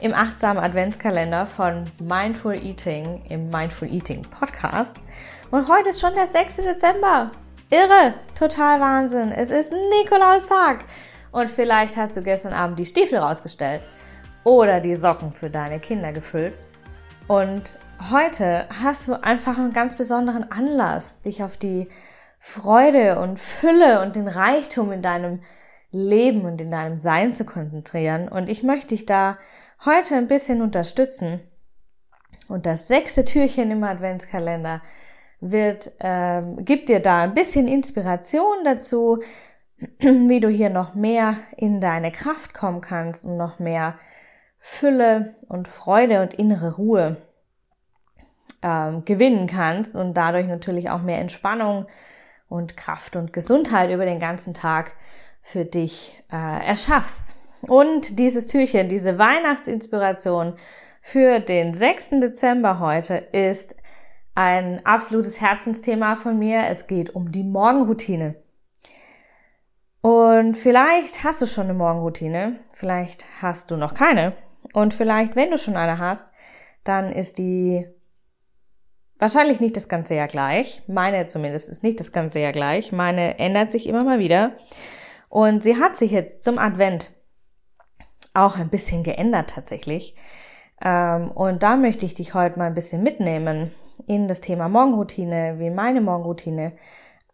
im achtsamen Adventskalender von Mindful Eating im Mindful Eating Podcast. Und heute ist schon der 6. Dezember. Irre, total Wahnsinn. Es ist Nikolaustag. Und vielleicht hast du gestern Abend die Stiefel rausgestellt oder die Socken für deine Kinder gefüllt. Und heute hast du einfach einen ganz besonderen Anlass, dich auf die Freude und Fülle und den Reichtum in deinem Leben und in deinem Sein zu konzentrieren. Und ich möchte dich da heute ein bisschen unterstützen. Und das sechste Türchen im Adventskalender wird, ähm, gibt dir da ein bisschen Inspiration dazu, wie du hier noch mehr in deine Kraft kommen kannst und noch mehr Fülle und Freude und innere Ruhe ähm, gewinnen kannst und dadurch natürlich auch mehr Entspannung und Kraft und Gesundheit über den ganzen Tag für dich äh, erschaffst. Und dieses Türchen, diese Weihnachtsinspiration für den 6. Dezember heute ist ein absolutes Herzensthema von mir. Es geht um die Morgenroutine. Und vielleicht hast du schon eine Morgenroutine, vielleicht hast du noch keine. Und vielleicht, wenn du schon eine hast, dann ist die wahrscheinlich nicht das ganze Jahr gleich. Meine zumindest ist nicht das ganze Jahr gleich. Meine ändert sich immer mal wieder. Und sie hat sich jetzt zum Advent auch ein bisschen geändert tatsächlich. Ähm, und da möchte ich dich heute mal ein bisschen mitnehmen in das Thema Morgenroutine, wie meine Morgenroutine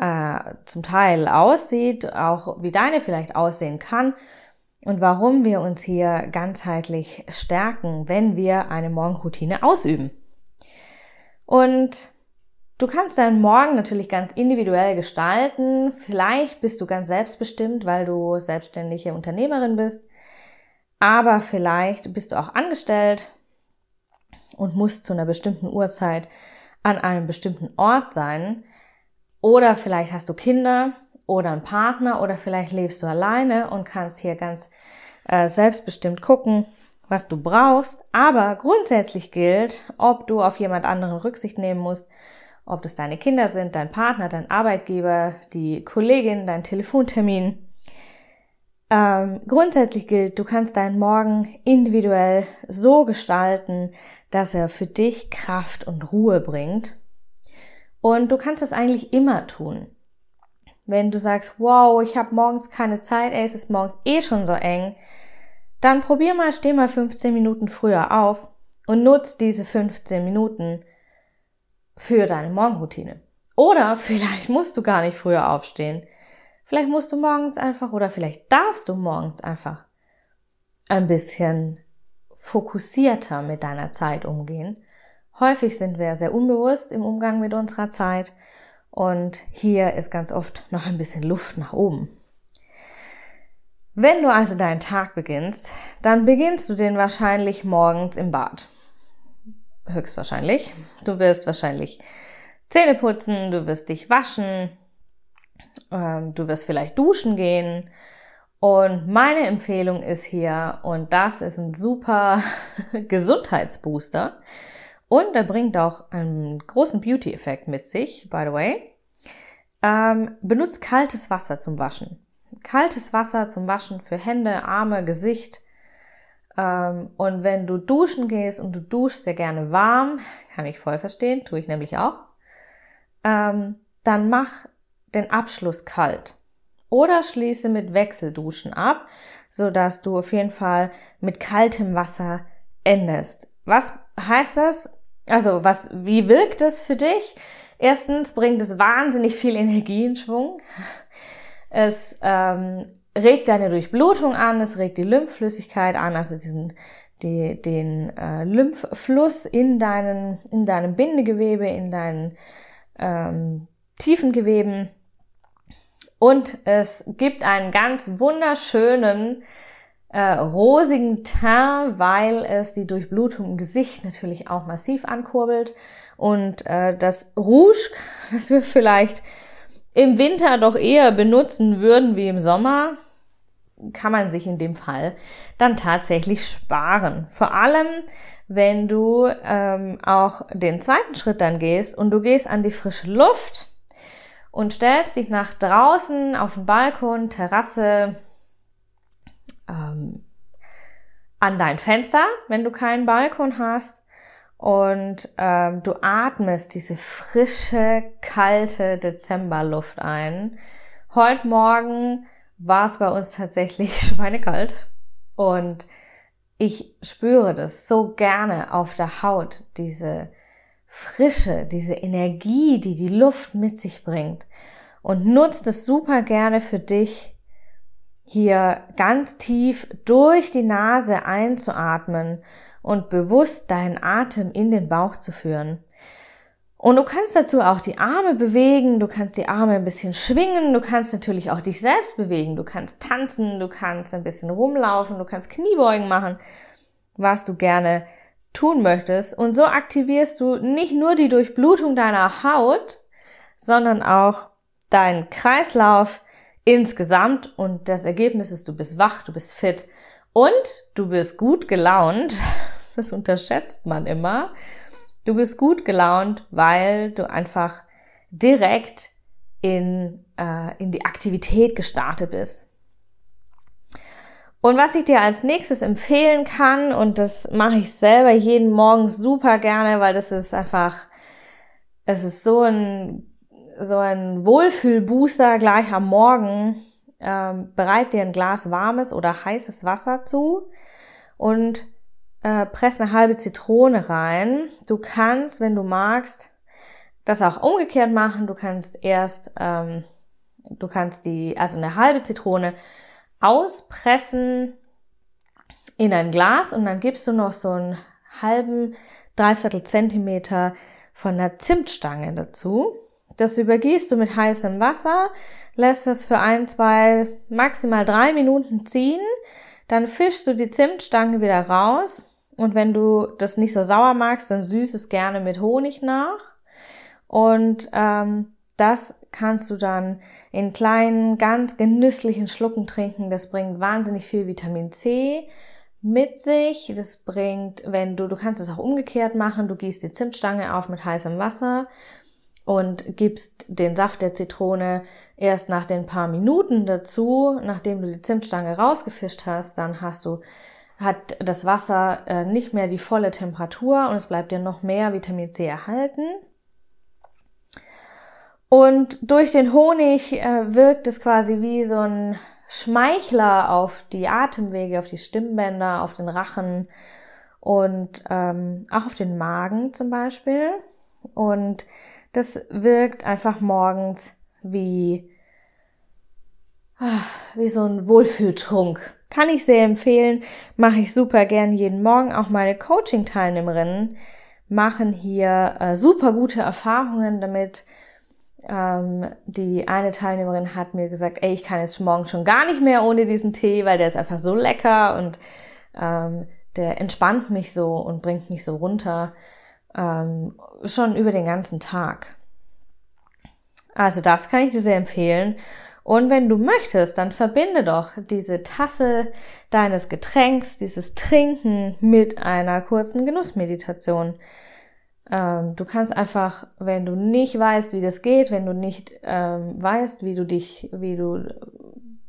äh, zum Teil aussieht, auch wie deine vielleicht aussehen kann und warum wir uns hier ganzheitlich stärken, wenn wir eine Morgenroutine ausüben. Und Du kannst deinen Morgen natürlich ganz individuell gestalten. Vielleicht bist du ganz selbstbestimmt, weil du selbstständige Unternehmerin bist. Aber vielleicht bist du auch angestellt und musst zu einer bestimmten Uhrzeit an einem bestimmten Ort sein. Oder vielleicht hast du Kinder oder einen Partner oder vielleicht lebst du alleine und kannst hier ganz äh, selbstbestimmt gucken, was du brauchst. Aber grundsätzlich gilt, ob du auf jemand anderen Rücksicht nehmen musst ob das deine Kinder sind, dein Partner, dein Arbeitgeber, die Kollegin, dein Telefontermin. Ähm, grundsätzlich gilt, du kannst deinen Morgen individuell so gestalten, dass er für dich Kraft und Ruhe bringt. Und du kannst das eigentlich immer tun. Wenn du sagst, wow, ich habe morgens keine Zeit, ey, es ist morgens eh schon so eng, dann probier mal, steh mal 15 Minuten früher auf und nutz diese 15 Minuten für deine Morgenroutine. Oder vielleicht musst du gar nicht früher aufstehen. Vielleicht musst du morgens einfach oder vielleicht darfst du morgens einfach ein bisschen fokussierter mit deiner Zeit umgehen. Häufig sind wir sehr unbewusst im Umgang mit unserer Zeit und hier ist ganz oft noch ein bisschen Luft nach oben. Wenn du also deinen Tag beginnst, dann beginnst du den wahrscheinlich morgens im Bad höchstwahrscheinlich. Du wirst wahrscheinlich Zähne putzen, du wirst dich waschen, ähm, du wirst vielleicht duschen gehen. Und meine Empfehlung ist hier, und das ist ein super Gesundheitsbooster, und er bringt auch einen großen Beauty-Effekt mit sich, by the way. Ähm, benutzt kaltes Wasser zum Waschen. Kaltes Wasser zum Waschen für Hände, Arme, Gesicht, ähm, und wenn du duschen gehst und du duschst sehr gerne warm, kann ich voll verstehen, tue ich nämlich auch, ähm, dann mach den Abschluss kalt. Oder schließe mit Wechselduschen ab, so dass du auf jeden Fall mit kaltem Wasser endest. Was heißt das? Also, was, wie wirkt es für dich? Erstens bringt es wahnsinnig viel Energie in Schwung. Es ähm, regt deine Durchblutung an, es regt die Lymphflüssigkeit an, also diesen, die, den äh, Lymphfluss in, deinen, in deinem Bindegewebe, in deinen ähm, tiefen Geweben. Und es gibt einen ganz wunderschönen äh, rosigen Teint, weil es die Durchblutung im Gesicht natürlich auch massiv ankurbelt. Und äh, das Rouge, was wir vielleicht im Winter doch eher benutzen würden wie im Sommer, kann man sich in dem Fall dann tatsächlich sparen. Vor allem, wenn du ähm, auch den zweiten Schritt dann gehst und du gehst an die frische Luft und stellst dich nach draußen auf den Balkon, Terrasse, ähm, an dein Fenster, wenn du keinen Balkon hast. Und ähm, du atmest diese frische, kalte Dezemberluft ein. Heute Morgen war es bei uns tatsächlich schweinekalt. Und ich spüre das so gerne auf der Haut, diese Frische, diese Energie, die die Luft mit sich bringt. Und nutzt es super gerne für dich, hier ganz tief durch die Nase einzuatmen und bewusst deinen Atem in den Bauch zu führen. Und du kannst dazu auch die Arme bewegen, du kannst die Arme ein bisschen schwingen, du kannst natürlich auch dich selbst bewegen, du kannst tanzen, du kannst ein bisschen rumlaufen, du kannst Kniebeugen machen, was du gerne tun möchtest. Und so aktivierst du nicht nur die Durchblutung deiner Haut, sondern auch deinen Kreislauf, insgesamt und das Ergebnis ist, du bist wach, du bist fit und du bist gut gelaunt. Das unterschätzt man immer. Du bist gut gelaunt, weil du einfach direkt in, äh, in die Aktivität gestartet bist. Und was ich dir als nächstes empfehlen kann, und das mache ich selber jeden Morgen super gerne, weil das ist einfach, es ist so ein so ein Wohlfühlbooster gleich am Morgen. Ähm, bereit dir ein Glas warmes oder heißes Wasser zu und äh, press eine halbe Zitrone rein. Du kannst, wenn du magst, das auch umgekehrt machen. Du kannst erst, ähm, du kannst die, also eine halbe Zitrone auspressen in ein Glas und dann gibst du noch so einen halben, dreiviertel Zentimeter von der Zimtstange dazu. Das übergießt du mit heißem Wasser, lässt es für ein, zwei, maximal drei Minuten ziehen, dann fischst du die Zimtstange wieder raus und wenn du das nicht so sauer magst, dann süß es gerne mit Honig nach und ähm, das kannst du dann in kleinen, ganz genüsslichen Schlucken trinken. Das bringt wahnsinnig viel Vitamin C mit sich. Das bringt, wenn du, du kannst es auch umgekehrt machen, du gießt die Zimtstange auf mit heißem Wasser und gibst den Saft der Zitrone erst nach den paar Minuten dazu, nachdem du die Zimtstange rausgefischt hast, dann hast du hat das Wasser äh, nicht mehr die volle Temperatur und es bleibt dir noch mehr Vitamin C erhalten. Und durch den Honig äh, wirkt es quasi wie so ein Schmeichler auf die Atemwege, auf die Stimmbänder, auf den Rachen und ähm, auch auf den Magen zum Beispiel. Und das wirkt einfach morgens wie, ah, wie so ein Wohlfühltrunk. Kann ich sehr empfehlen, mache ich super gern jeden Morgen. Auch meine Coaching-Teilnehmerinnen machen hier äh, super gute Erfahrungen damit. Ähm, die eine Teilnehmerin hat mir gesagt, ey, ich kann jetzt morgen schon gar nicht mehr ohne diesen Tee, weil der ist einfach so lecker und ähm, der entspannt mich so und bringt mich so runter ähm, schon über den ganzen Tag. Also das kann ich dir sehr empfehlen. Und wenn du möchtest, dann verbinde doch diese Tasse deines Getränks, dieses Trinken mit einer kurzen Genussmeditation. Ähm, du kannst einfach, wenn du nicht weißt, wie das geht, wenn du nicht ähm, weißt, wie du dich, wie du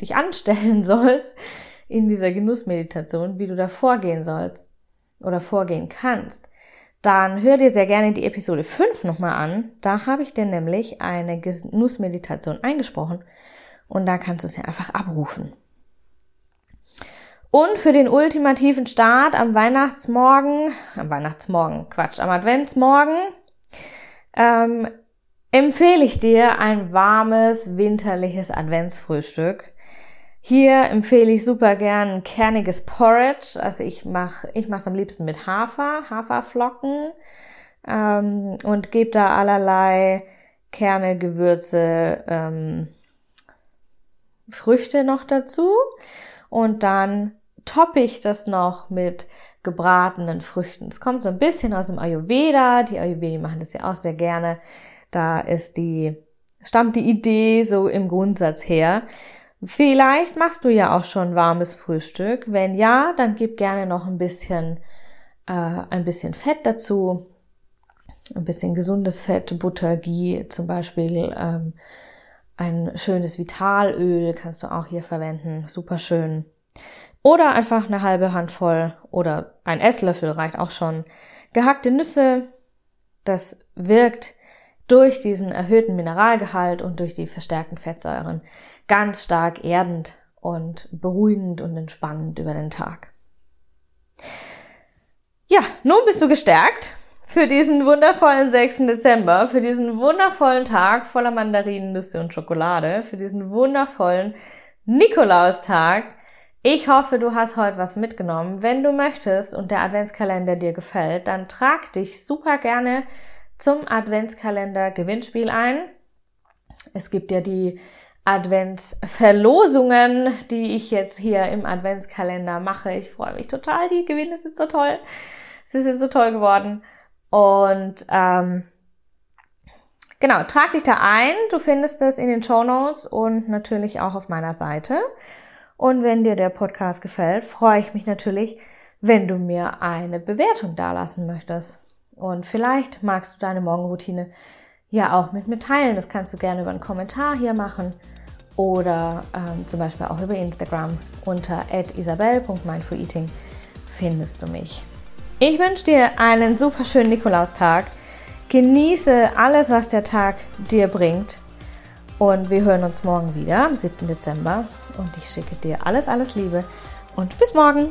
dich anstellen sollst in dieser Genussmeditation, wie du da vorgehen sollst oder vorgehen kannst, dann hör dir sehr gerne die Episode 5 nochmal an. Da habe ich dir nämlich eine Genussmeditation eingesprochen und da kannst du es ja einfach abrufen. Und für den ultimativen Start am Weihnachtsmorgen, am Weihnachtsmorgen, Quatsch, am Adventsmorgen, ähm, empfehle ich dir ein warmes, winterliches Adventsfrühstück. Hier empfehle ich super gern ein kerniges Porridge. Also ich mache ich mache es am liebsten mit Hafer, Haferflocken ähm, und gebe da allerlei Kerne, Gewürze, ähm, Früchte noch dazu. Und dann toppe ich das noch mit gebratenen Früchten. Es kommt so ein bisschen aus dem Ayurveda. Die Ayurvedi machen das ja auch sehr gerne. Da ist die, stammt die Idee so im Grundsatz her. Vielleicht machst du ja auch schon warmes Frühstück. Wenn ja, dann gib gerne noch ein bisschen, äh, ein bisschen Fett dazu. Ein bisschen gesundes Fett, Butter, Ghee zum Beispiel. Ähm, ein schönes Vitalöl kannst du auch hier verwenden. Super schön. Oder einfach eine halbe Handvoll oder ein Esslöffel reicht auch schon. Gehackte Nüsse. Das wirkt durch diesen erhöhten Mineralgehalt und durch die verstärkten Fettsäuren ganz stark erdend und beruhigend und entspannend über den Tag. Ja, nun bist du gestärkt für diesen wundervollen 6. Dezember, für diesen wundervollen Tag voller Mandarinen, Nüsse und Schokolade, für diesen wundervollen Nikolaustag. Ich hoffe, du hast heute was mitgenommen. Wenn du möchtest und der Adventskalender dir gefällt, dann trag dich super gerne zum Adventskalender Gewinnspiel ein. Es gibt ja die Adventsverlosungen, die ich jetzt hier im Adventskalender mache. Ich freue mich total. Die Gewinne sind so toll. Sie sind so toll geworden. Und ähm, genau, trag dich da ein. Du findest es in den Show Notes und natürlich auch auf meiner Seite. Und wenn dir der Podcast gefällt, freue ich mich natürlich, wenn du mir eine Bewertung dalassen möchtest. Und vielleicht magst du deine Morgenroutine ja auch mit mir teilen. Das kannst du gerne über einen Kommentar hier machen oder ähm, zum Beispiel auch über Instagram unter isabel.mindfuleating findest du mich. Ich wünsche dir einen super schönen Nikolaustag. Genieße alles, was der Tag dir bringt. Und wir hören uns morgen wieder am 7. Dezember. Und ich schicke dir alles, alles Liebe. Und bis morgen.